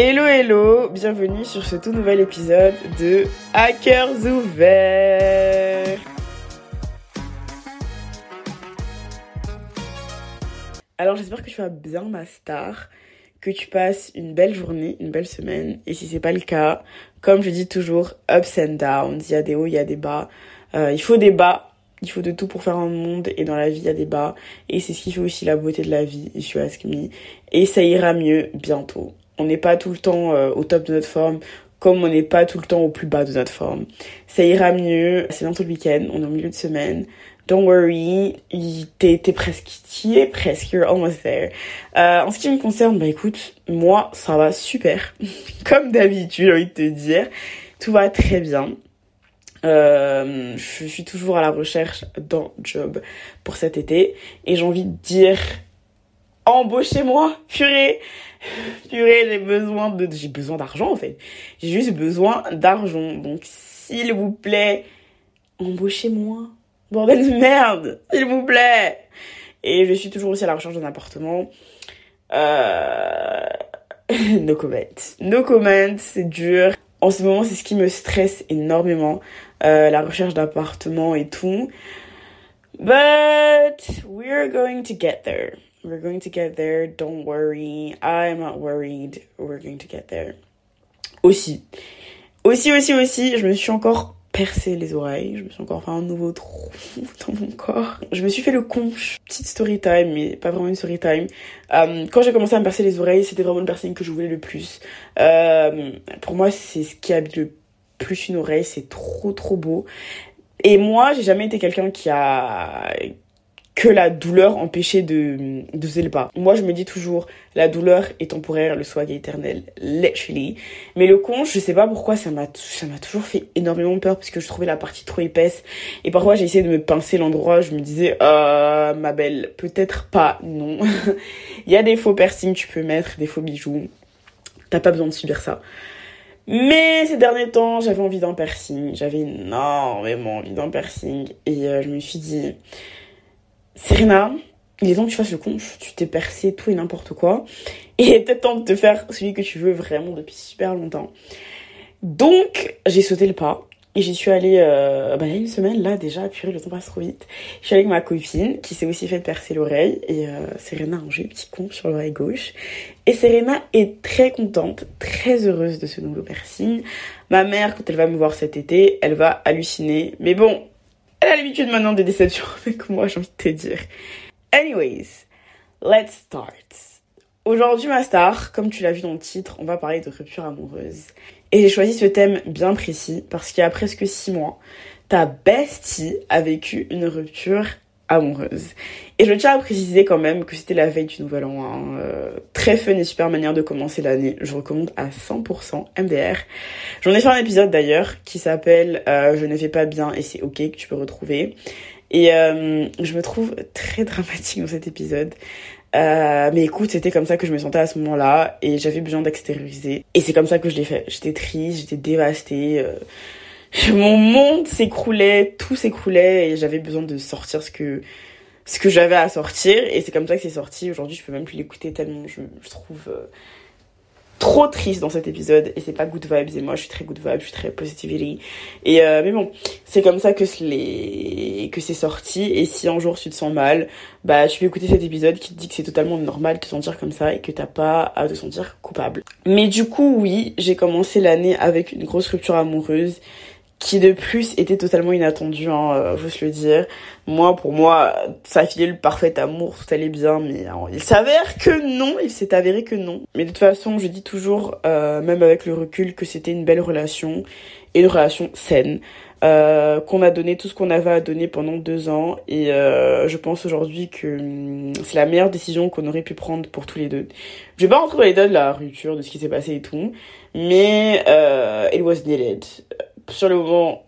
Hello hello, bienvenue sur ce tout nouvel épisode de Hackers ouverts. Alors j'espère que tu vas bien ma star, que tu passes une belle journée, une belle semaine. Et si c'est pas le cas, comme je dis toujours, ups and downs, il y a des hauts, il y a des bas. Euh, il faut des bas, il faut de tout pour faire un monde et dans la vie il y a des bas. Et c'est ce qui fait aussi la beauté de la vie, je suis ask me. Et ça ira mieux bientôt on n'est pas tout le temps euh, au top de notre forme, comme on n'est pas tout le temps au plus bas de notre forme. Ça ira mieux, c'est bientôt le week-end, on est au milieu de semaine. Don't worry, t'es, presque, t'y es presque, you're almost there. Euh, en ce qui me concerne, bah écoute, moi, ça va super. Comme d'habitude, j'ai envie de te dire, tout va très bien. Euh, je suis toujours à la recherche d'un job pour cet été et j'ai envie de dire embauchez-moi, purée, purée, j'ai besoin de, j'ai besoin d'argent en fait. J'ai juste besoin d'argent. Donc, s'il vous plaît, embauchez-moi. Bordel de merde, s'il vous plaît. Et je suis toujours aussi à la recherche d'un appartement. Euh... no comment. No comment, c'est dur. En ce moment, c'est ce qui me stresse énormément. Euh, la recherche d'appartement et tout. But we're going to get there. We're going to get there. Don't worry. I'm not worried. We're going to get there. Aussi. Aussi, aussi, aussi, je me suis encore percé les oreilles. Je me suis encore fait un nouveau trou dans mon corps. Je me suis fait le conche. Petite story time, mais pas vraiment une story time. Euh, quand j'ai commencé à me percer les oreilles, c'était vraiment le piercing que je voulais le plus. Euh, pour moi, c'est ce qui habite le plus une oreille. C'est trop, trop beau. Et moi, j'ai jamais été quelqu'un qui a que la douleur empêchait de, de faisait le pas. Moi, je me dis toujours, la douleur est temporaire, le swag est éternel, literally. Mais le conche, je sais pas pourquoi, ça m'a, toujours fait énormément peur parce que je trouvais la partie trop épaisse. Et parfois, j'ai essayé de me pincer l'endroit, je me disais, euh, ma belle, peut-être pas, non. Il y a des faux piercings, tu peux mettre, des faux bijoux. T'as pas besoin de subir ça. Mais ces derniers temps, j'avais envie d'un piercing. J'avais énormément envie d'un piercing. Et euh, je me suis dit, Serena, il est temps que tu fasses le con, tu t'es percé tout et n'importe quoi. Et il est peut-être temps de te faire celui que tu veux vraiment depuis super longtemps. Donc, j'ai sauté le pas. Et j'y suis allée, euh, bah, il y a une semaine, là, déjà, purée, le temps passe trop vite. Je suis allée avec ma copine, qui s'est aussi fait percer l'oreille. Et euh, Serena a rangé un petit con sur l'oreille gauche. Et Serena est très contente, très heureuse de ce nouveau piercing. Ma mère, quand elle va me voir cet été, elle va halluciner. Mais bon, a l'habitude maintenant des déceptions avec moi, j'ai envie de te dire. Anyways, let's start. Aujourd'hui, ma star, comme tu l'as vu dans le titre, on va parler de rupture amoureuse. Et j'ai choisi ce thème bien précis parce qu'il y a presque six mois, ta bestie a vécu une rupture amoureuse. Et je tiens à préciser quand même que c'était la veille du nouvel an. Hein. Euh, très fun et super manière de commencer l'année. Je recommande à 100% MDR. J'en ai fait un épisode d'ailleurs qui s'appelle euh, Je ne vais pas bien et c'est ok que tu peux retrouver. Et euh, je me trouve très dramatique dans cet épisode. mais écoute, c'était comme ça que je me sentais à ce moment-là et j'avais besoin d'extérioriser. Et c'est comme ça que je l'ai fait. J'étais triste, j'étais dévastée mon monde s'écroulait, tout s'écroulait et j'avais besoin de sortir ce que ce que j'avais à sortir et c'est comme ça que c'est sorti. Aujourd'hui, je peux même plus l'écouter tellement je, je trouve euh, trop triste dans cet épisode et c'est pas good vibes et moi je suis très good vibes, je suis très positivity et euh, mais bon, c'est comme ça que que c'est sorti et si un jour tu te sens mal, bah tu peux écouter cet épisode qui te dit que c'est totalement normal de te sentir comme ça et que t'as pas à te sentir coupable. Mais du coup, oui, j'ai commencé l'année avec une grosse rupture amoureuse qui de plus était totalement inattendu, hein, euh, faut se le dire. Moi, pour moi, ça filait le parfait amour, tout allait bien, mais hein, il s'avère que non, il s'est avéré que non. Mais de toute façon, je dis toujours, euh, même avec le recul, que c'était une belle relation, et une relation saine, euh, qu'on a donné tout ce qu'on avait à donner pendant deux ans, et euh, je pense aujourd'hui que hum, c'est la meilleure décision qu'on aurait pu prendre pour tous les deux. Je vais pas rentrer dans les détails de la rupture, de ce qui s'est passé et tout, mais euh, it was needed sur le moment,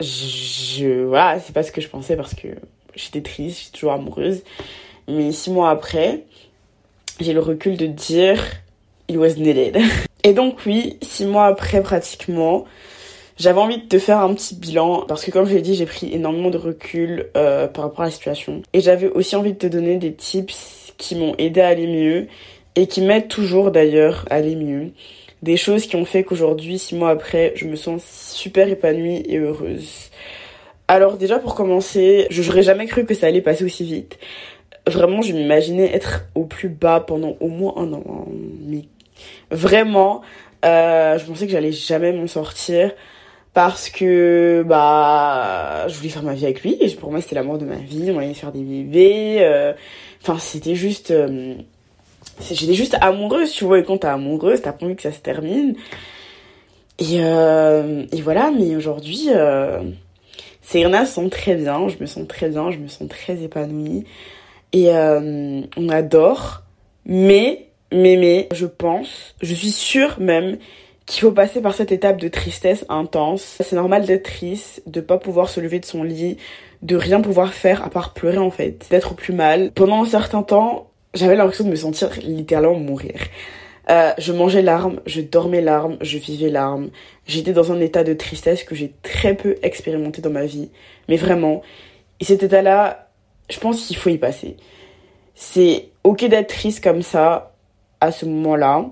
je, voilà, c'est pas ce que je pensais parce que j'étais triste, j'étais toujours amoureuse. Mais six mois après, j'ai le recul de dire, it was needed. Et donc oui, six mois après pratiquement, j'avais envie de te faire un petit bilan parce que comme je l'ai dit, j'ai pris énormément de recul euh, par rapport à la situation. Et j'avais aussi envie de te donner des tips qui m'ont aidé à aller mieux et qui m'aident toujours d'ailleurs à aller mieux. Des choses qui ont fait qu'aujourd'hui, six mois après, je me sens super épanouie et heureuse. Alors déjà pour commencer, je n'aurais jamais cru que ça allait passer aussi vite. Vraiment, je m'imaginais être au plus bas pendant au moins un an. Mais vraiment, euh, je pensais que j'allais jamais m'en sortir parce que bah je voulais faire ma vie avec lui et pour moi c'était l'amour de ma vie on allait faire des bébés euh, enfin c'était juste euh, j'étais juste amoureuse tu vois et quand t'es amoureuse t'as pas envie que ça se termine et et voilà mais aujourd'hui Serena se sent très bien je me sens très bien je me sens très épanouie et on adore mais mais mais je pense je suis sûre même qu'il faut passer par cette étape de tristesse intense. C'est normal d'être triste, de pas pouvoir se lever de son lit, de rien pouvoir faire à part pleurer en fait, d'être plus mal. Pendant un certain temps, j'avais l'impression de me sentir littéralement mourir. Euh, je mangeais larmes, je dormais larmes, je vivais larmes. J'étais dans un état de tristesse que j'ai très peu expérimenté dans ma vie. Mais vraiment, et cet état-là, je pense qu'il faut y passer. C'est ok d'être triste comme ça, à ce moment-là,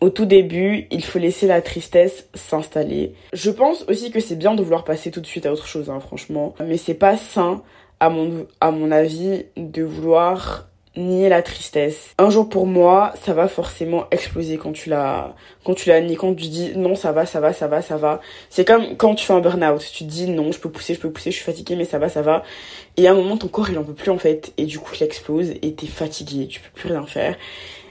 au tout début, il faut laisser la tristesse s'installer. Je pense aussi que c'est bien de vouloir passer tout de suite à autre chose, hein, franchement. Mais c'est pas sain, à mon, à mon avis, de vouloir nier la tristesse. Un jour pour moi, ça va forcément exploser quand tu la, quand tu la nies, quand tu dis non, ça va, ça va, ça va, ça va. C'est comme quand tu fais un burn-out. Tu te dis non, je peux pousser, je peux pousser, je suis fatiguée, mais ça va, ça va. Et à un moment, ton corps, il en peut plus, en fait. Et du coup, il explose et t'es fatigué, tu peux plus rien faire.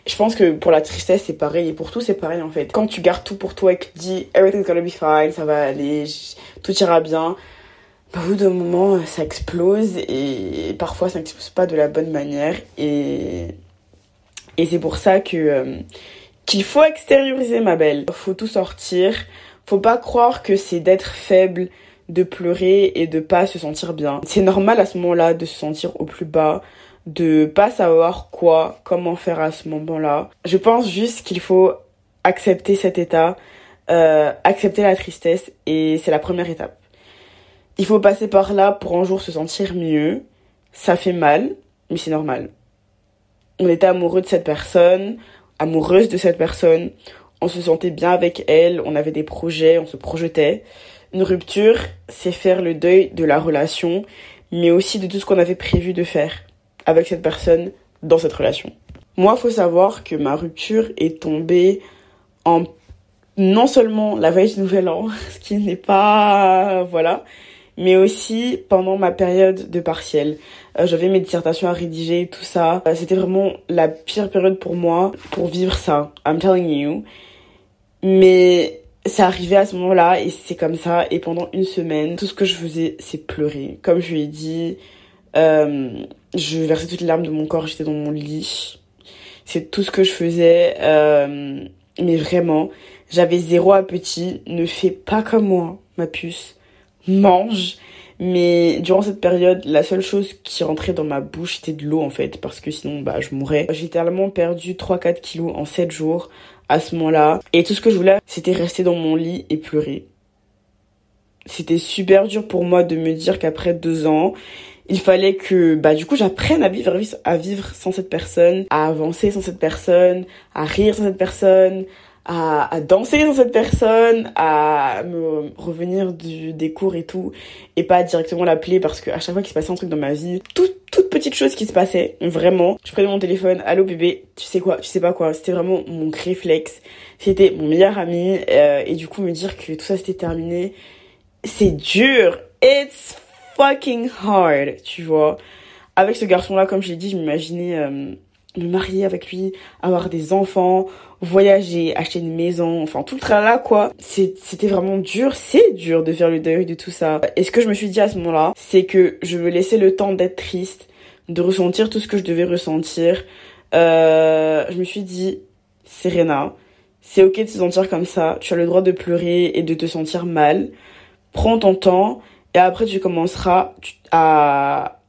Je pense que pour la tristesse, c'est pareil. Et pour tout, c'est pareil, en fait. Quand tu gardes tout pour toi et que tu dis everything's gonna be fine, ça va aller, tout ira bien, au bout d'un moment, ça explose. Et parfois, ça n'explose pas de la bonne manière. Et, et c'est pour ça que, euh, qu'il faut extérioriser, ma belle. Faut tout sortir. Faut pas croire que c'est d'être faible, de pleurer et de pas se sentir bien. C'est normal à ce moment-là de se sentir au plus bas, de pas savoir quoi, comment faire à ce moment-là. Je pense juste qu'il faut accepter cet état, euh, accepter la tristesse et c'est la première étape. Il faut passer par là pour un jour se sentir mieux. Ça fait mal, mais c'est normal. On était amoureux de cette personne, amoureuse de cette personne, on se sentait bien avec elle, on avait des projets, on se projetait. Une rupture, c'est faire le deuil de la relation, mais aussi de tout ce qu'on avait prévu de faire avec cette personne dans cette relation. Moi, faut savoir que ma rupture est tombée en non seulement la veille du nouvel an, ce qui n'est pas voilà, mais aussi pendant ma période de partiel. Euh, j'avais mes dissertations à rédiger, tout ça. Euh, c'était vraiment la pire période pour moi pour vivre ça. I'm telling you. Mais c'est arrivé à ce moment-là et c'est comme ça. Et pendant une semaine, tout ce que je faisais, c'est pleurer. Comme je lui ai dit, euh, je versais toutes les larmes de mon corps, j'étais dans mon lit. C'est tout ce que je faisais. Mais vraiment, j'avais zéro appétit. Ne fais pas comme moi, ma puce. Mange. Mais durant cette période, la seule chose qui rentrait dans ma bouche, c'était de l'eau en fait, parce que sinon, bah, je mourrais. J'ai tellement perdu 3-4 kilos en 7 jours à ce moment-là. Et tout ce que je voulais, c'était rester dans mon lit et pleurer. C'était super dur pour moi de me dire qu'après deux ans, il fallait que bah du coup j'apprenne à vivre à vivre sans cette personne, à avancer sans cette personne, à rire sans cette personne, à, à danser sans cette personne, à me revenir du, des cours et tout, et pas directement l'appeler parce que à chaque fois qu'il se passait un truc dans ma vie, toute, toute petite chose qui se passait, vraiment, je prenais mon téléphone, allô bébé, tu sais quoi, tu sais pas quoi, c'était vraiment mon réflexe, c'était mon meilleur ami, euh, et du coup me dire que tout ça c'était terminé, c'est dur, it's fucking hard, tu vois. Avec ce garçon-là, comme je l'ai dit, je m'imaginais euh, me marier avec lui, avoir des enfants, voyager, acheter une maison, enfin tout le tralala quoi. C'était vraiment dur, c'est dur de faire le deuil de tout ça. Et ce que je me suis dit à ce moment-là, c'est que je me laissais le temps d'être triste, de ressentir tout ce que je devais ressentir. Euh, je me suis dit, Serena, c'est ok de se sentir comme ça, tu as le droit de pleurer et de te sentir mal. Prends ton temps et après, tu commenceras à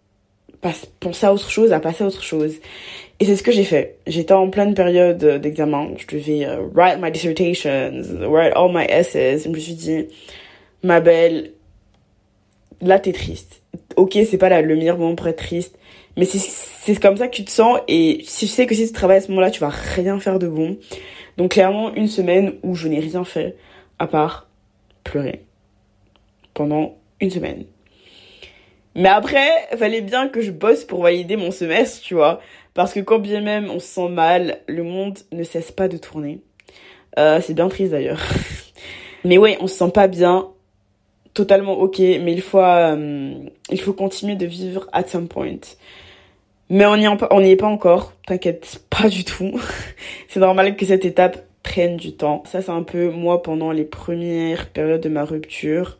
penser à autre chose, à passer à autre chose. Et c'est ce que j'ai fait. J'étais en pleine période d'examen. Je devais euh, write my dissertations, write all my essays. je me suis dit, ma belle, là t'es triste. Ok, c'est pas là le meilleur moment pour être triste, Mais c'est comme ça que tu te sens et si tu sais que si tu travailles à ce moment-là, tu vas rien faire de bon. Donc clairement, une semaine où je n'ai rien fait à part pleurer pendant une semaine. Mais après, fallait bien que je bosse pour valider mon semestre, tu vois. Parce que quand bien même on se sent mal, le monde ne cesse pas de tourner. Euh, c'est bien triste d'ailleurs. mais ouais, on se sent pas bien, totalement ok, mais il faut, euh, il faut continuer de vivre at some point. Mais on n'y est pas encore, t'inquiète pas du tout. c'est normal que cette étape prenne du temps. Ça c'est un peu moi pendant les premières périodes de ma rupture.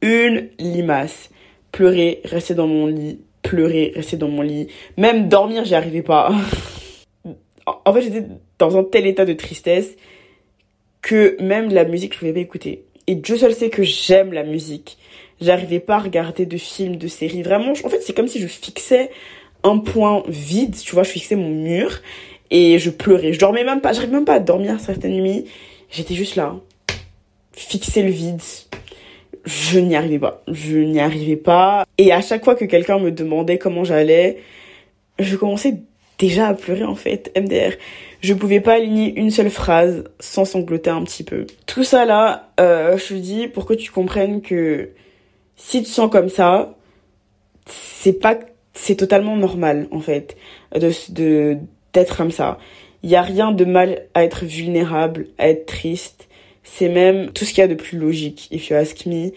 Une limace. Pleurer, rester dans mon lit, pleurer, rester dans mon lit. Même dormir, j'y arrivais pas. en fait, j'étais dans un tel état de tristesse que même la musique, je pouvais pas écouter. Et Dieu seul sait que j'aime la musique. J'arrivais pas à regarder de films, de séries. Vraiment, en fait, c'est comme si je fixais un point vide, tu vois, je fixais mon mur et je pleurais. Je dormais même pas, j'arrivais même pas à dormir certaines nuits. J'étais juste là, fixer le vide. Je n'y arrivais pas. Je n'y arrivais pas. Et à chaque fois que quelqu'un me demandait comment j'allais, je commençais déjà à pleurer en fait, MDR. Je pouvais pas aligner une seule phrase sans sangloter un petit peu. Tout ça là, euh, je te dis pour que tu comprennes que si tu sens comme ça, c'est pas, c'est totalement normal en fait de de d'être comme ça. Il y a rien de mal à être vulnérable, à être triste. C'est même tout ce qu'il y a de plus logique, if you ask me.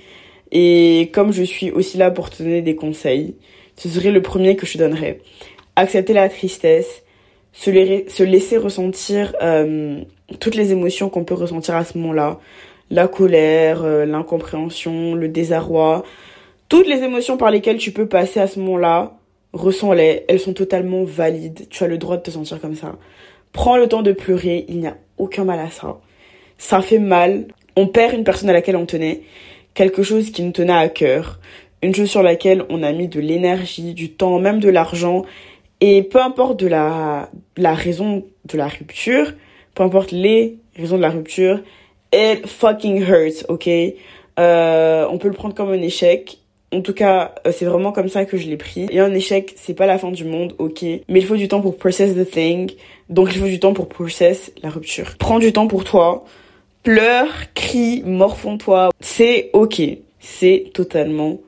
Et comme je suis aussi là pour te donner des conseils, ce serait le premier que je donnerais accepter la tristesse, se, se laisser ressentir euh, toutes les émotions qu'on peut ressentir à ce moment-là, la colère, euh, l'incompréhension, le désarroi, toutes les émotions par lesquelles tu peux passer à ce moment-là, ressens-les, elles sont totalement valides, tu as le droit de te sentir comme ça. Prends le temps de pleurer, il n'y a aucun mal à ça. Ça fait mal, on perd une personne à laquelle on tenait, quelque chose qui nous tenait à cœur, une chose sur laquelle on a mis de l'énergie, du temps, même de l'argent, et peu importe de la, la raison de la rupture, peu importe les raisons de la rupture, it fucking hurts, ok? Euh, On peut le prendre comme un échec. En tout cas, euh, c'est vraiment comme ça que je l'ai pris. Et un échec, c'est pas la fin du monde, ok? Mais il faut du temps pour process the thing. Donc il faut du temps pour process la rupture. Prends du temps pour toi. Pleure, crie, morfonds-toi. C'est ok. C'est totalement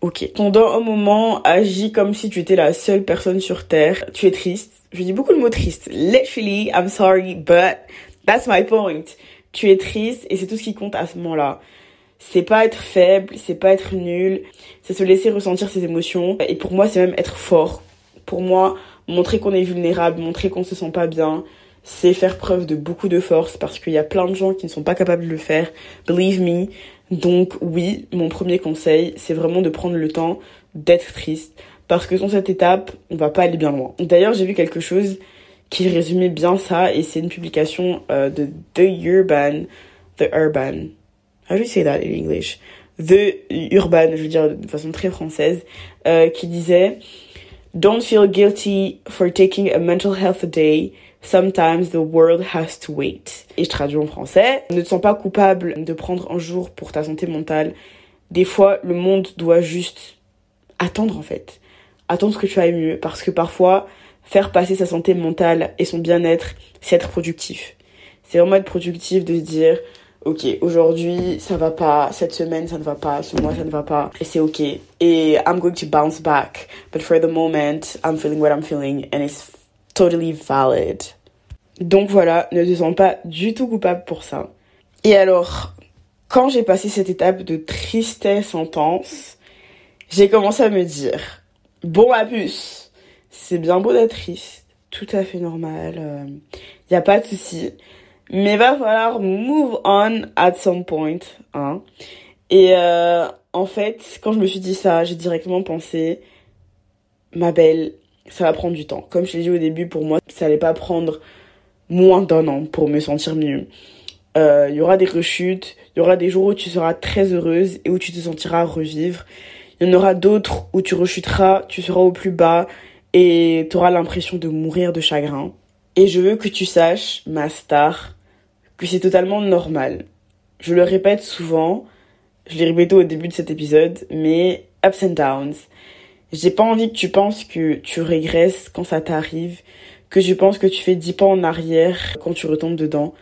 ok. Pendant un moment, agis comme si tu étais la seule personne sur Terre. Tu es triste. Je dis beaucoup le mot triste. Literally, I'm sorry, but that's my point. Tu es triste et c'est tout ce qui compte à ce moment-là. C'est pas être faible, c'est pas être nul, c'est se laisser ressentir ses émotions. Et pour moi, c'est même être fort. Pour moi, montrer qu'on est vulnérable, montrer qu'on se sent pas bien, c'est faire preuve de beaucoup de force parce qu'il y a plein de gens qui ne sont pas capables de le faire. Believe me. Donc oui, mon premier conseil, c'est vraiment de prendre le temps d'être triste parce que dans cette étape, on va pas aller bien loin. D'ailleurs, j'ai vu quelque chose qui résumait bien ça et c'est une publication euh, de The Urban, The Urban. How do you say that in English? The Urban, je veux dire de façon très française, euh, qui disait Don't feel guilty for taking a mental health day. Sometimes the world has to wait. Et je traduis en français. Ne te sens pas coupable de prendre un jour pour ta santé mentale. Des fois, le monde doit juste attendre en fait. Attendre que tu ailles mieux. Parce que parfois, faire passer sa santé mentale et son bien-être, c'est être productif. C'est vraiment être productif de se dire, ok, aujourd'hui ça va pas, cette semaine ça ne va pas, ce mois ça ne va pas, et c'est ok. Et I'm going to bounce back. But for the moment, I'm feeling what I'm feeling and it's totally valid. Donc voilà, ne te sens pas du tout coupable pour ça. Et alors, quand j'ai passé cette étape de tristesse intense, j'ai commencé à me dire, bon ma puce, c'est bien beau d'être triste, tout à fait normal, il euh, a pas de souci, mais va falloir move on at some point, hein. Et euh, en fait, quand je me suis dit ça, j'ai directement pensé, ma belle, ça va prendre du temps. Comme je l'ai dit au début, pour moi, ça allait pas prendre moins d'un an pour me sentir mieux. Il euh, y aura des rechutes, il y aura des jours où tu seras très heureuse et où tu te sentiras revivre. Il y en aura d'autres où tu rechuteras, tu seras au plus bas et tu auras l'impression de mourir de chagrin. Et je veux que tu saches, ma star, que c'est totalement normal. Je le répète souvent, je l'ai répété au début de cet épisode, mais ups and downs. J'ai pas envie que tu penses que tu régresses quand ça t'arrive, que je pense que tu fais 10 pas en arrière quand tu retombes dedans.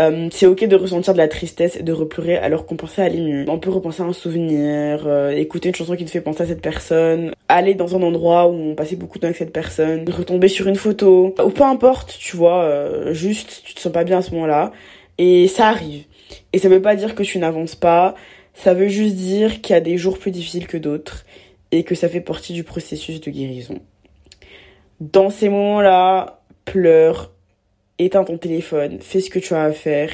Euh, c'est ok de ressentir de la tristesse et de repleurer alors qu'on pensait aller mieux. On peut repenser à un souvenir, euh, écouter une chanson qui te fait penser à cette personne, aller dans un endroit où on passait beaucoup de temps avec cette personne, retomber sur une photo, ou peu importe, tu vois, euh, juste tu te sens pas bien à ce moment-là. Et ça arrive. Et ça veut pas dire que tu n'avances pas, ça veut juste dire qu'il y a des jours plus difficiles que d'autres et que ça fait partie du processus de guérison. Dans ces moments-là, pleure, éteins ton téléphone, fais ce que tu as à faire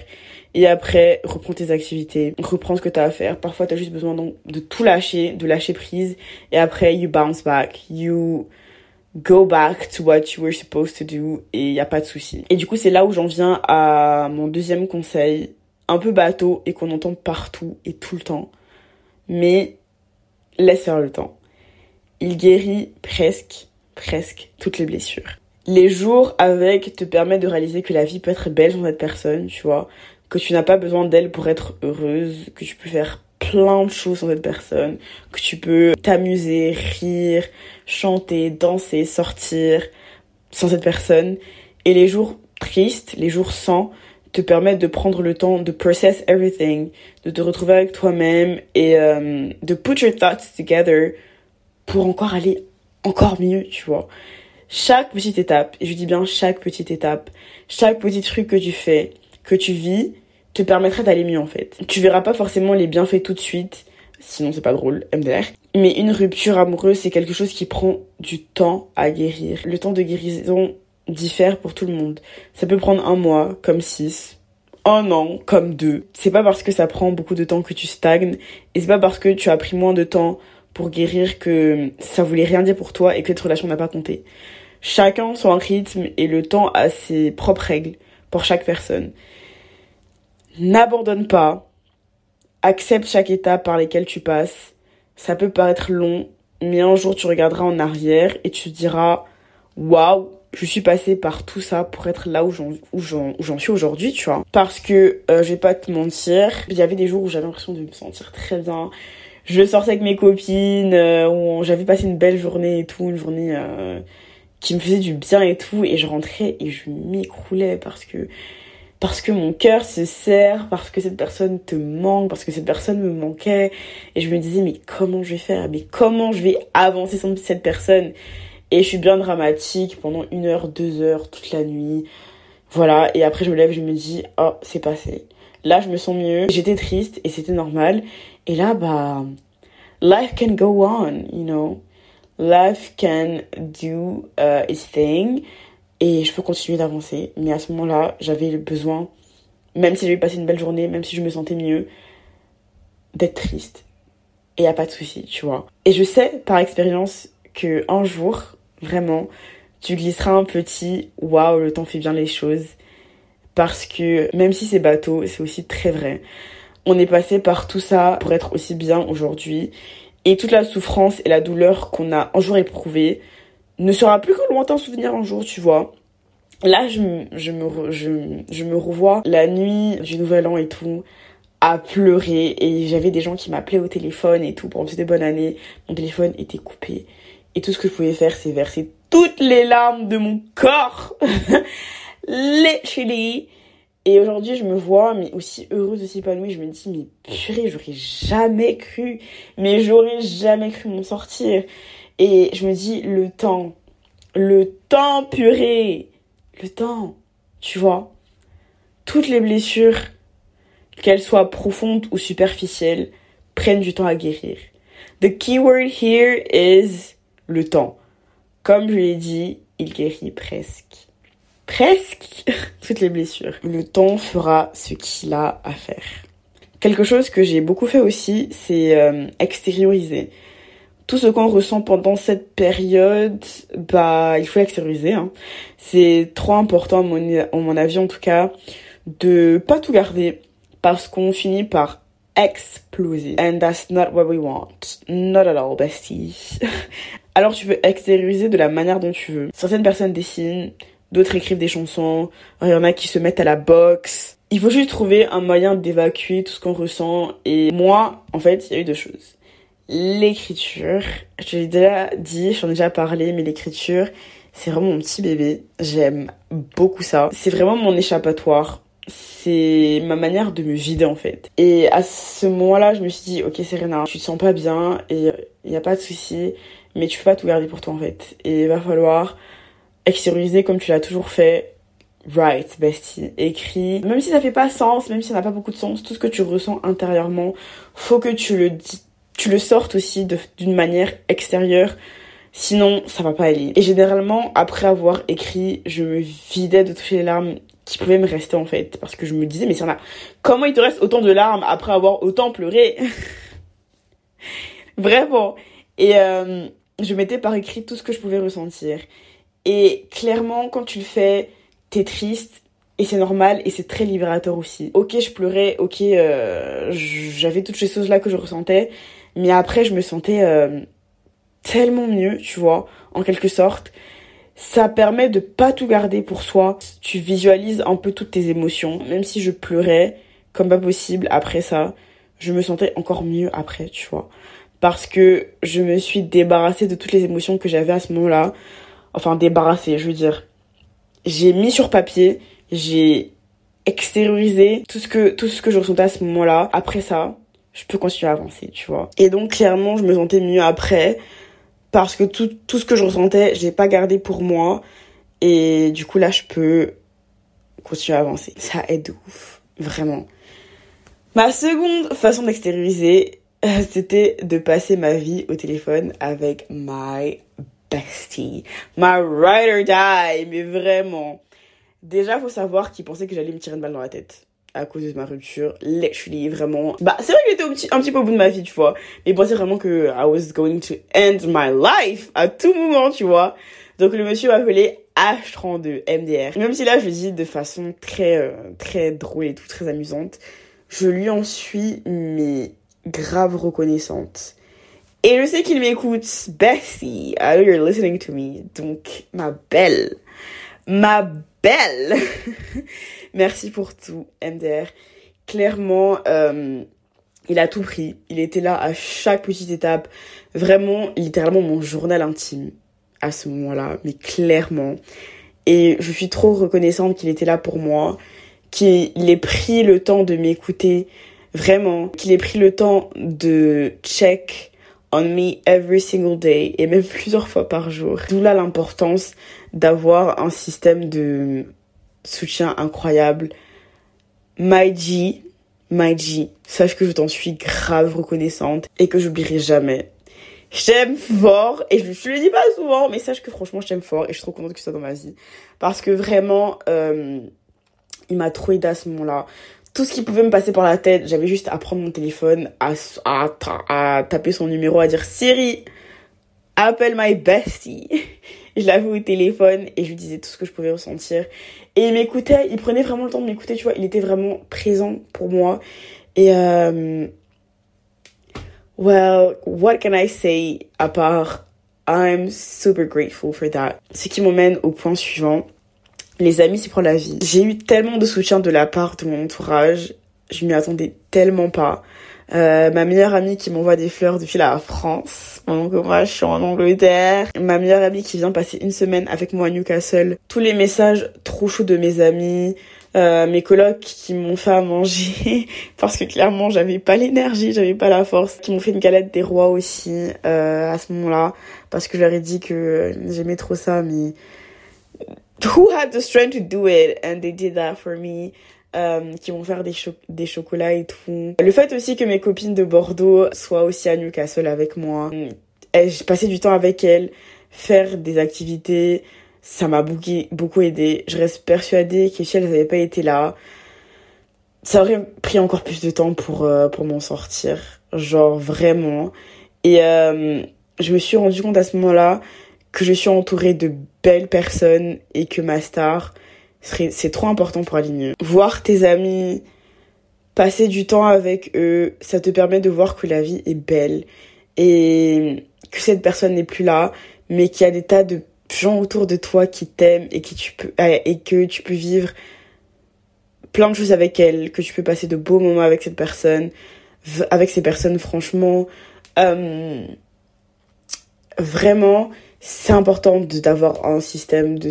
et après reprends tes activités, reprends ce que tu as à faire. Parfois tu as juste besoin de tout lâcher, de lâcher prise et après you bounce back, you go back to what you were supposed to do et y a pas de souci. Et du coup, c'est là où j'en viens à mon deuxième conseil, un peu bateau et qu'on entend partout et tout le temps. Mais laisse faire le temps. Il guérit presque, presque toutes les blessures les jours avec te permettent de réaliser que la vie peut être belle sans cette personne, tu vois, que tu n'as pas besoin d'elle pour être heureuse, que tu peux faire plein de choses sans cette personne, que tu peux t'amuser, rire, chanter, danser, sortir sans cette personne. Et les jours tristes, les jours sans, te permettent de prendre le temps de process everything, de te retrouver avec toi-même et euh, de put your thoughts together pour encore aller encore mieux, tu vois chaque petite étape, et je dis bien chaque petite étape, chaque petit truc que tu fais, que tu vis, te permettra d'aller mieux en fait. Tu verras pas forcément les bienfaits tout de suite, sinon c'est pas drôle, MDR. Mais une rupture amoureuse, c'est quelque chose qui prend du temps à guérir. Le temps de guérison diffère pour tout le monde. Ça peut prendre un mois, comme six, un an, comme deux. C'est pas parce que ça prend beaucoup de temps que tu stagnes, et c'est pas parce que tu as pris moins de temps pour guérir que ça voulait rien dire pour toi et que cette relation n'a pas compté. Chacun son rythme et le temps a ses propres règles pour chaque personne. N'abandonne pas. Accepte chaque étape par lesquelles tu passes. Ça peut paraître long, mais un jour tu regarderas en arrière et tu te diras waouh, je suis passée par tout ça pour être là où j'en suis aujourd'hui, tu vois. Parce que euh, je vais pas te mentir, il y avait des jours où j'avais l'impression de me sentir très bien je sortais avec mes copines, euh, j'avais passé une belle journée et tout, une journée euh, qui me faisait du bien et tout, et je rentrais et je m'écroulais parce que parce que mon cœur se serre, parce que cette personne te manque, parce que cette personne me manquait, et je me disais mais comment je vais faire, mais comment je vais avancer sans cette personne, et je suis bien dramatique pendant une heure, deux heures, toute la nuit, voilà, et après je me lève, je me dis oh c'est passé, là je me sens mieux, j'étais triste et c'était normal, et là, bah, life can go on, you know. Life can do uh, its thing. Et je peux continuer d'avancer. Mais à ce moment-là, j'avais le besoin, même si j'avais passé une belle journée, même si je me sentais mieux, d'être triste. Et y a pas de souci, tu vois. Et je sais par expérience que un jour, vraiment, tu glisseras un petit waouh, le temps fait bien les choses. Parce que même si c'est bateau, c'est aussi très vrai on est passé par tout ça pour être aussi bien aujourd'hui. Et toute la souffrance et la douleur qu'on a un jour éprouvée ne sera plus que lointain souvenir un jour, tu vois. Là, je, me, revois la nuit du nouvel an et tout, à pleurer. Et j'avais des gens qui m'appelaient au téléphone et tout pour me souhaiter bonne année. Mon téléphone était coupé. Et tout ce que je pouvais faire, c'est verser toutes les larmes de mon corps. Literally et aujourd'hui, je me vois, mais aussi heureuse, aussi épanouie. Je me dis, mais purée, j'aurais jamais cru, mais j'aurais jamais cru m'en sortir. Et je me dis, le temps, le temps, purée, le temps, tu vois. Toutes les blessures, qu'elles soient profondes ou superficielles, prennent du temps à guérir. The keyword here is le temps. Comme je l'ai dit, il guérit presque presque toutes les blessures. Le temps fera ce qu'il a à faire. Quelque chose que j'ai beaucoup fait aussi, c'est euh, extérioriser. Tout ce qu'on ressent pendant cette période, bah, il faut extérioriser. Hein. C'est trop important, à mon, avis en tout cas, de pas tout garder parce qu'on finit par exploser. And that's not what we want. Not at all, bestie. Alors tu peux extérioriser de la manière dont tu veux. Certaines personnes dessinent, d'autres écrivent des chansons, il y en a qui se mettent à la boxe. Il faut juste trouver un moyen d'évacuer tout ce qu'on ressent. Et moi, en fait, il y a eu deux choses. l'écriture. Je l'ai déjà dit, j'en ai déjà parlé, mais l'écriture, c'est vraiment mon petit bébé. J'aime beaucoup ça. C'est vraiment mon échappatoire. C'est ma manière de me vider en fait. Et à ce moment-là, je me suis dit, ok Serena, tu te sens pas bien et il n'y a pas de souci, mais tu peux pas tout garder pour toi en fait. Et il va falloir extérioriser comme tu l'as toujours fait. Right, bestie, écrit. Même si ça fait pas sens, même si ça n'a pas beaucoup de sens, tout ce que tu ressens intérieurement, faut que tu le tu le sortes aussi d'une manière extérieure. Sinon, ça va pas aller. Et généralement, après avoir écrit, je me vidais de toutes les larmes qui pouvaient me rester en fait. Parce que je me disais, mais ça a... comment il te reste autant de larmes après avoir autant pleuré? Vraiment. Et euh, je mettais par écrit tout ce que je pouvais ressentir. Et clairement, quand tu le fais, t'es triste. Et c'est normal et c'est très libérateur aussi. Ok, je pleurais, ok, euh, j'avais toutes ces choses-là que je ressentais. Mais après, je me sentais euh, tellement mieux, tu vois, en quelque sorte. Ça permet de pas tout garder pour soi. Tu visualises un peu toutes tes émotions. Même si je pleurais comme pas possible après ça, je me sentais encore mieux après, tu vois. Parce que je me suis débarrassée de toutes les émotions que j'avais à ce moment-là. Enfin, débarrassée, je veux dire. J'ai mis sur papier, j'ai extériorisé tout ce que, je ressentais à ce moment-là. Après ça, je peux continuer à avancer, tu vois. Et donc, clairement, je me sentais mieux après parce que tout, ce que je ressentais, j'ai pas gardé pour moi. Et du coup, là, je peux continuer à avancer. Ça aide ouf. Vraiment. Ma seconde façon d'extérioriser, euh, c'était de passer ma vie au téléphone avec my bestie. My ride or die. Mais vraiment. Déjà, faut savoir qu'il pensait que j'allais me tirer une balle dans la tête à cause de ma rupture. Literally, vraiment. Bah, c'est vrai qu'il était un petit, un petit peu au bout de ma vie, tu vois. Mais il pensait vraiment que I was going to end my life à tout moment, tu vois. Donc le monsieur m'a appelé H32 MDR. Même si là, je le dis de façon très, euh, très drôle et tout, très amusante. Je lui en suis, mais grave reconnaissante. Et je sais qu'il m'écoute. Bessie, I know you're listening to me. Donc, ma belle. Ma belle. Merci pour tout, MDR. Clairement, euh, il a tout pris. Il était là à chaque petite étape. Vraiment, littéralement, mon journal intime à ce moment-là. Mais clairement. Et je suis trop reconnaissante qu'il était là pour moi. Qu'il ait pris le temps de m'écouter. Vraiment. Qu'il ait pris le temps de check on me every single day et même plusieurs fois par jour. D'où là l'importance d'avoir un système de soutien incroyable. My G, My G, sache que je t'en suis grave reconnaissante et que j'oublierai jamais. Je t'aime fort et je, je le dis pas souvent, mais sache que franchement je t'aime fort et je suis trop contente que tu sois dans ma vie. Parce que vraiment, euh, il m'a trop aidé à ce moment-là. Tout ce qui pouvait me passer par la tête, j'avais juste à prendre mon téléphone, à, à, à taper son numéro, à dire Siri, appelle my bestie. je l'avais au téléphone et je lui disais tout ce que je pouvais ressentir. Et il m'écoutait, il prenait vraiment le temps de m'écouter, tu vois, il était vraiment présent pour moi. Et euh, well, what can I say à part I'm super grateful for that. Ce qui m'emmène au point suivant. Les amis, c'est pour la vie. J'ai eu tellement de soutien de la part de mon entourage. Je m'y attendais tellement pas. Euh, ma meilleure amie qui m'envoie des fleurs depuis la France, pendant que moi je suis en Angleterre. Ma meilleure amie qui vient passer une semaine avec moi à Newcastle. Tous les messages trop chauds de mes amis. Euh, mes colocs qui m'ont fait à manger parce que clairement j'avais pas l'énergie, j'avais pas la force, qui m'ont fait une galette des rois aussi euh, à ce moment-là parce que ai dit que j'aimais trop ça mais who had the strength to do it? And they did that for me euh, qui vont faire des, des chocolats et tout. Le fait aussi que mes copines de Bordeaux soient aussi à Newcastle avec moi, j'ai passé du temps avec elles, faire des activités, ça m'a beaucoup aidé. Je reste persuadée que si elles n'avaient pas été là, ça aurait pris encore plus de temps pour, euh, pour m'en sortir. Genre vraiment. Et euh, je me suis rendu compte à ce moment-là que je suis entourée de belles personnes et que ma star, c'est trop important pour aligner. Voir tes amis, passer du temps avec eux, ça te permet de voir que la vie est belle et que cette personne n'est plus là, mais qu'il y a des tas de gens autour de toi qui t'aiment et qui tu peux euh, et que tu peux vivre plein de choses avec elle, que tu peux passer de beaux moments avec cette personne, avec ces personnes franchement Euh, vraiment, c'est important d'avoir un système de,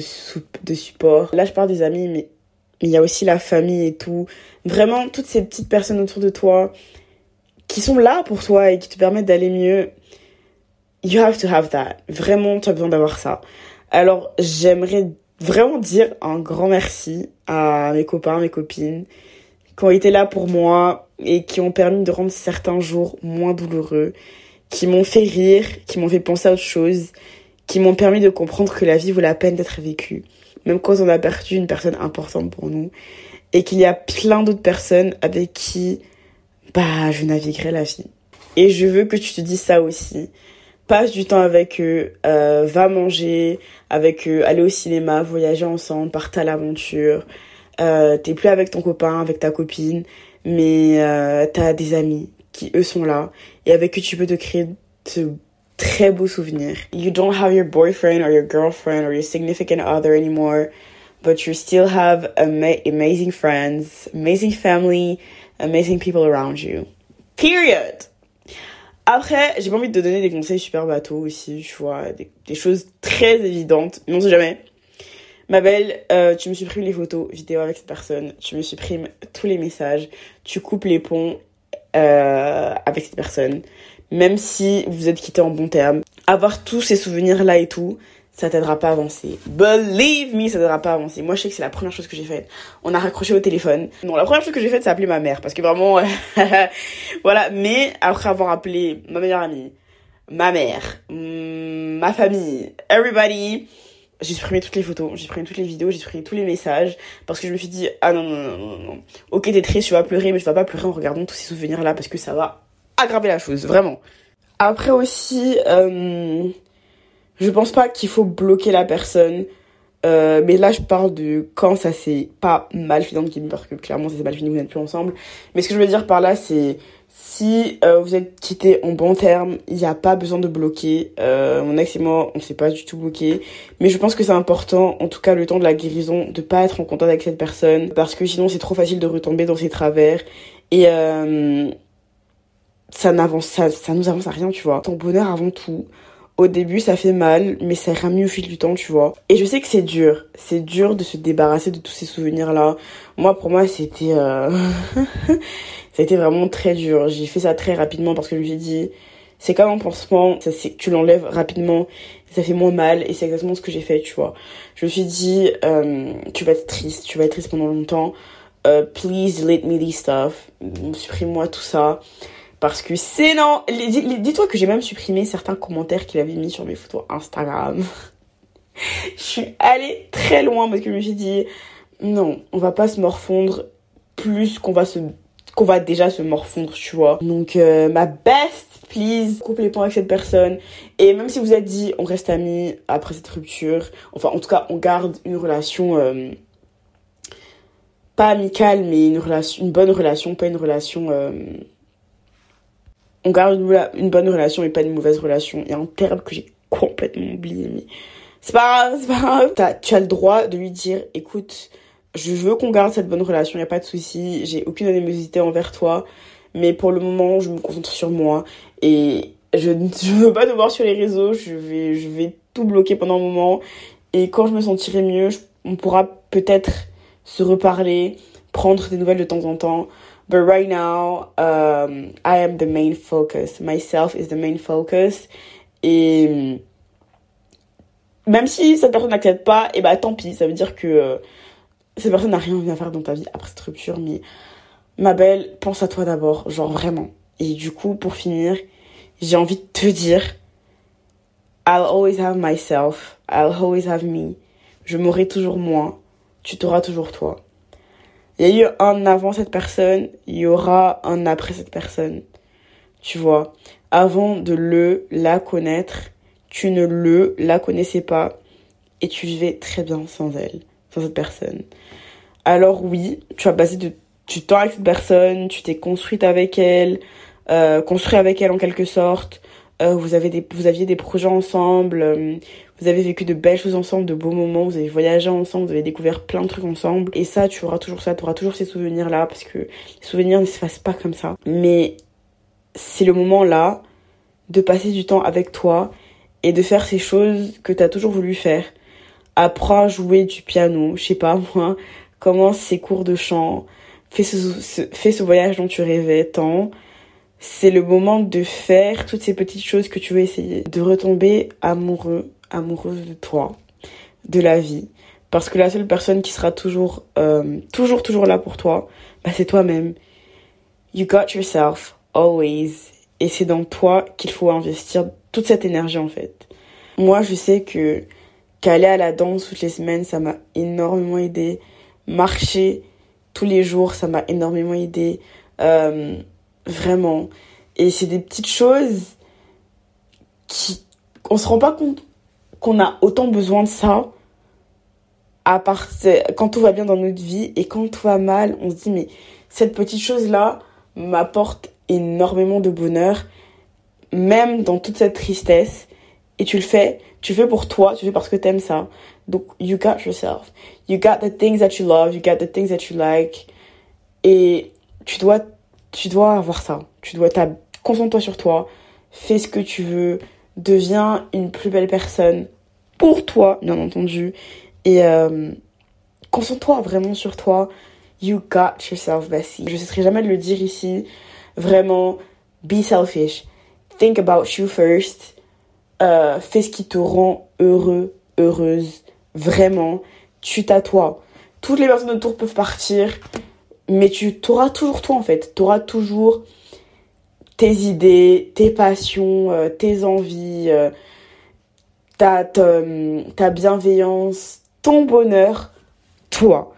de support. Là, je parle des amis, mais il y a aussi la famille et tout. Vraiment, toutes ces petites personnes autour de toi qui sont là pour toi et qui te permettent d'aller mieux. You have to have that. Vraiment, tu as besoin d'avoir ça. Alors, j'aimerais vraiment dire un grand merci à mes copains, mes copines, qui ont été là pour moi et qui ont permis de rendre certains jours moins douloureux, qui m'ont fait rire, qui m'ont fait penser à autre chose, qui m'ont permis de comprendre que la vie vaut la peine d'être vécue, même quand on a perdu une personne importante pour nous, et qu'il y a plein d'autres personnes avec qui, bah, je naviguerai la vie. Et je veux que tu te dises ça aussi. Passe du temps avec eux, euh, va manger avec eux, aller au cinéma, voyager ensemble, partir à l'aventure. Euh, t'es plus avec ton copain, avec ta copine, mais euh, t'as des amis qui eux sont là et avec qui tu peux te créer de très beaux souvenirs. You don't have your boyfriend or your girlfriend or your significant other anymore, but you still have ama amazing friends, amazing family, amazing people around you. Period. Après, j'ai pas envie de te donner des conseils super bateaux aussi, tu vois, des, choses très évidentes, mais on sait jamais. Ma belle, euh, tu me supprimes les photos, vidéos avec cette personne, tu me supprimes tous les messages, tu coupes les ponts euh, avec cette personne, même si vous êtes quitté en bon terme. Avoir tous ces souvenirs là et tout, ça t'aidera pas à avancer. Believe me, ça t'aidera pas à avancer. Moi, je sais que c'est la première chose que j'ai faite. On a raccroché au téléphone. Non, la première chose que j'ai faite, c'est appeler ma mère. Parce que vraiment, voilà. Mais après avoir appelé ma meilleure amie, ma mère, mm, ma famille, everybody, j'ai supprimé toutes les photos, j'ai supprimé toutes les vidéos, j'ai supprimé tous les messages. Parce que je me suis dit, ah non, non, non, non, non. Ok, t'es triste, tu vas pleurer, mais tu vas pas pleurer en regardant tous ces souvenirs-là. Parce que ça va aggraver la chose, vraiment. Après aussi, euh, je pense pas qu'il faut bloquer la personne. Euh, mais là, je parle de quand ça s'est pas mal fini le parce que clairement, ça s'est mal fini, vous n'êtes plus ensemble. Mais ce que je veux dire par là, c'est si euh, vous êtes quitté en bon terme, il n'y a pas besoin de bloquer. Mon ex et moi, on s'est pas du tout bloqué. Mais je pense que c'est important, en tout cas le temps de la guérison, de pas être en contact avec cette personne. Parce que sinon, c'est trop facile de retomber dans ses travers. Et ça n'avance, ça, ça nous avance à rien, tu vois. Ton bonheur avant tout. Au début, ça fait mal, mais ça ira mieux au fil du temps, tu vois. Et je sais que c'est dur. C'est dur de se débarrasser de tous ces souvenirs-là. Moi, pour moi, c'était... Euh... ça a été vraiment très dur. J'ai fait ça très rapidement parce que je me suis dit... C'est comme un pansement, tu l'enlèves rapidement, ça fait moins mal, et c'est exactement ce que j'ai fait, tu vois. Je me suis dit, euh, tu vas être triste, tu vas être triste pendant longtemps, uh, please delete me this stuff, supprime-moi tout ça. Parce que c'est non. Dis-toi que j'ai même supprimé certains commentaires qu'il avait mis sur mes photos Instagram. je suis allée très loin parce que je me suis dit non, on va pas se morfondre plus qu'on va se qu'on va déjà se morfondre, tu vois. Donc euh, ma best, please, coupe les avec cette personne. Et même si vous êtes dit on reste amis après cette rupture, enfin en tout cas on garde une relation euh, pas amicale mais une relation, une bonne relation, pas une relation euh, on garde une, bonne relation et pas une mauvaise relation. Il y a un terme que j'ai complètement oublié, mais c'est pas grave, c'est pas grave. tu as le droit de lui dire, écoute, je veux qu'on garde cette bonne relation, il y a pas de souci, j'ai aucune animosité envers toi, mais pour le moment, je me concentre sur moi et je ne veux pas te voir sur les réseaux, je vais, je vais tout bloquer pendant un moment et quand je me sentirai mieux, on pourra peut-être se reparler, prendre des nouvelles de temps en temps. But right now, um, I am the main focus. Myself is the main focus. Et même si cette personne n'accepte pas, et eh bah ben, tant pis. Ça veut dire que euh, cette personne n'a rien à faire dans ta vie après cette rupture. Mais ma belle, pense à toi d'abord. Genre vraiment. Et du coup, pour finir, j'ai envie de te dire I'll always have myself. I'll always have me. Je m'aurai toujours moi. Tu t'auras toujours toi. Il y a eu un avant cette personne, il y aura un après cette personne. Tu vois, avant de le, la connaître, tu ne le, la connaissais pas et tu vivais très bien sans elle, sans cette personne. Alors oui, tu as passé du temps avec cette personne, tu t'es construite avec elle, euh, construit avec elle en quelque sorte. Euh, vous avez des, vous aviez des projets ensemble, euh, vous avez vécu de belles choses ensemble, de beaux moments, vous avez voyagé ensemble, vous avez découvert plein de trucs ensemble. Et ça, tu auras toujours ça, tu auras toujours ces souvenirs-là, parce que les souvenirs ne se fassent pas comme ça. Mais c'est le moment là de passer du temps avec toi et de faire ces choses que tu as toujours voulu faire. Apprends à jouer du piano, je sais pas moi, commence ces cours de chant, fais ce, fais ce voyage dont tu rêvais tant. C'est le moment de faire toutes ces petites choses que tu veux essayer, de retomber amoureux, amoureuse de toi, de la vie. Parce que la seule personne qui sera toujours, euh, toujours, toujours là pour toi, bah, c'est toi-même. You got yourself, always. Et c'est dans toi qu'il faut investir toute cette énergie en fait. Moi, je sais que qu'aller à la danse toutes les semaines, ça m'a énormément aidé. Marcher tous les jours, ça m'a énormément aidé. Euh, vraiment. Et c'est des petites choses qui... On se rend pas compte qu'on a autant besoin de ça à part quand tout va bien dans notre vie et quand tout va mal, on se dit mais cette petite chose là m'apporte énormément de bonheur même dans toute cette tristesse et tu le fais, tu fais pour toi, tu fais parce que t'aimes ça. Donc you got yourself. You got the things that you love, you got the things that you like et tu dois tu dois avoir ça. Tu dois concentre-toi sur toi, fais ce que tu veux, deviens une plus belle personne pour toi, bien entendu et euh, concentre-toi vraiment sur toi. You got yourself, Bessie. Je ne cesserai jamais de le dire ici. Vraiment, be selfish. Think about you first. Euh, fais ce qui te rend heureux, heureuse. Vraiment, tu t'as-toi. Toutes les personnes autour peuvent partir, mais tu auras toujours toi en fait. Tu auras toujours tes idées, tes passions, euh, tes envies, ta, ta bienveillance, ton bonheur, toi.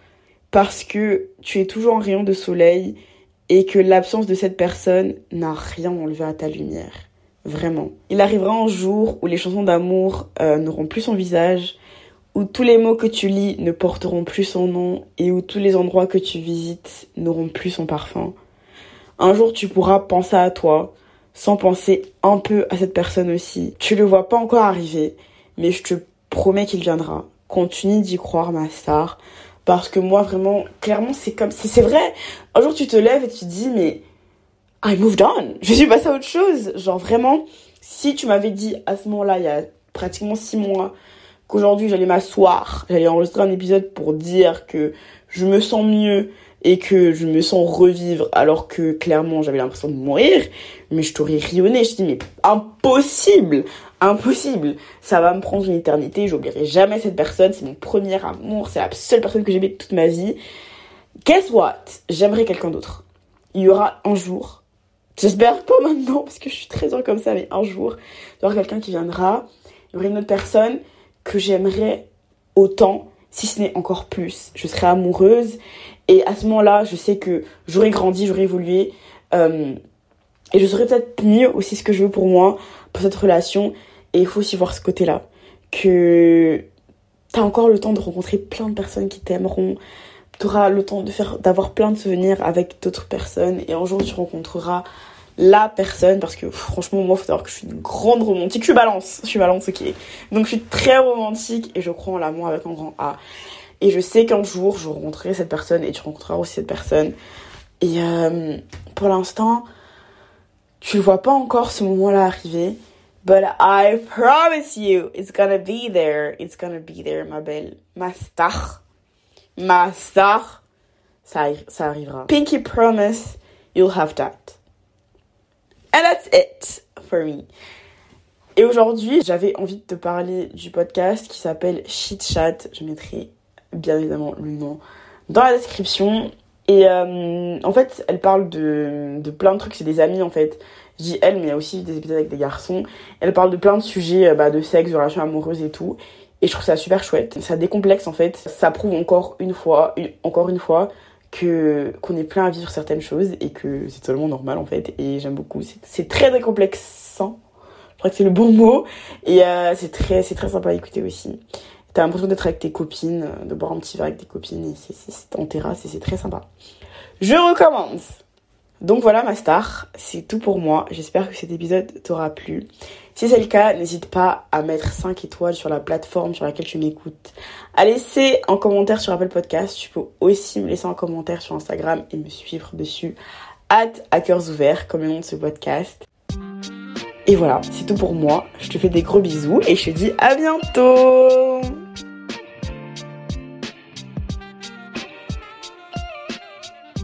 Parce que tu es toujours un rayon de soleil et que l'absence de cette personne n'a rien enlevé à ta lumière. Vraiment. Il arrivera un jour où les chansons d'amour euh, n'auront plus son visage, où tous les mots que tu lis ne porteront plus son nom et où tous les endroits que tu visites n'auront plus son parfum. Un jour, tu pourras penser à toi sans penser un peu à cette personne aussi. Tu le vois pas encore arriver, mais je te promets qu'il viendra continue d'y croire, ma star. Parce que moi, vraiment, clairement, c'est comme, c'est vrai. Un jour, tu te lèves et tu dis, mais, I moved on. Je suis passée à autre chose. Genre, vraiment, si tu m'avais dit à ce moment-là, il y a pratiquement six mois, qu'aujourd'hui, j'allais m'asseoir, j'allais enregistrer un épisode pour dire que je me sens mieux et que je me sens revivre alors que clairement j'avais l'impression de mourir, mais je t'aurais rionné, je dis mais impossible impossible. Ça va me prendre une éternité, j'oublierai jamais cette personne, c'est mon premier amour, c'est la seule personne que j'ai aimée toute ma vie. Guess what? J'aimerais quelqu'un d'autre. Il y aura un jour, j'espère pas maintenant parce que je suis très heureux comme ça, mais un jour, il y aura quelqu'un qui viendra, il y aura une autre personne que j'aimerais autant, si ce n'est encore plus. Je serai amoureuse et à ce moment-là, je sais que j'aurai grandi, j'aurai évolué. Euh, et je saurais peut-être mieux aussi ce que je veux pour moi, pour cette relation. Et il faut aussi voir ce côté-là. Que t'as encore le temps de rencontrer plein de personnes qui t'aimeront. T'auras le temps de faire, d'avoir plein de souvenirs avec d'autres personnes. Et un jour, tu rencontreras la personne. Parce que franchement, moi, faut savoir que je suis une grande romantique. Je suis balance. Je suis balance, ok. Donc, je suis très romantique et je crois en l'amour avec un grand A. Et je sais qu'un jour, je rencontrerai cette personne et tu rencontreras aussi cette personne. Et euh, pour l'instant, tu le vois pas encore ce moment-là arriver. But I promise you, it's gonna be there. It's gonna be there, ma belle. Ma star. Ma star. Ça, ça arrivera. Pinky promise, you'll have that. And that's it for me. Et aujourd'hui, j'avais envie de te parler du podcast qui s'appelle Shit Chat. Je mettrai bien évidemment le nom dans la description. Et euh, en fait, elle parle de, de plein de trucs, c'est des amis en fait. Je dis elle, mais il y a aussi des épisodes avec des garçons. Elle parle de plein de sujets, euh, bah, de sexe, de relations amoureuses et tout. Et je trouve ça super chouette. Ça décomplexe en fait. Ça prouve encore une fois, encore une fois, que qu'on est plein à vivre certaines choses et que c'est totalement normal en fait. Et j'aime beaucoup. C'est très décomplexant. Je crois que c'est le bon mot. Et euh, c'est très, c'est très sympa à écouter aussi t'as l'impression d'être avec tes copines, de boire un petit verre avec tes copines, et c'est en terrasse et c'est très sympa. Je recommence donc voilà ma star, c'est tout pour moi. J'espère que cet épisode t'aura plu. Si c'est le cas, n'hésite pas à mettre 5 étoiles sur la plateforme sur laquelle tu m'écoutes. À laisser un commentaire sur Apple Podcast. Tu peux aussi me laisser un commentaire sur Instagram et me suivre dessus. Hâte à cœurs ouverts comme le nom de ce podcast. Et voilà, c'est tout pour moi. Je te fais des gros bisous et je te dis à bientôt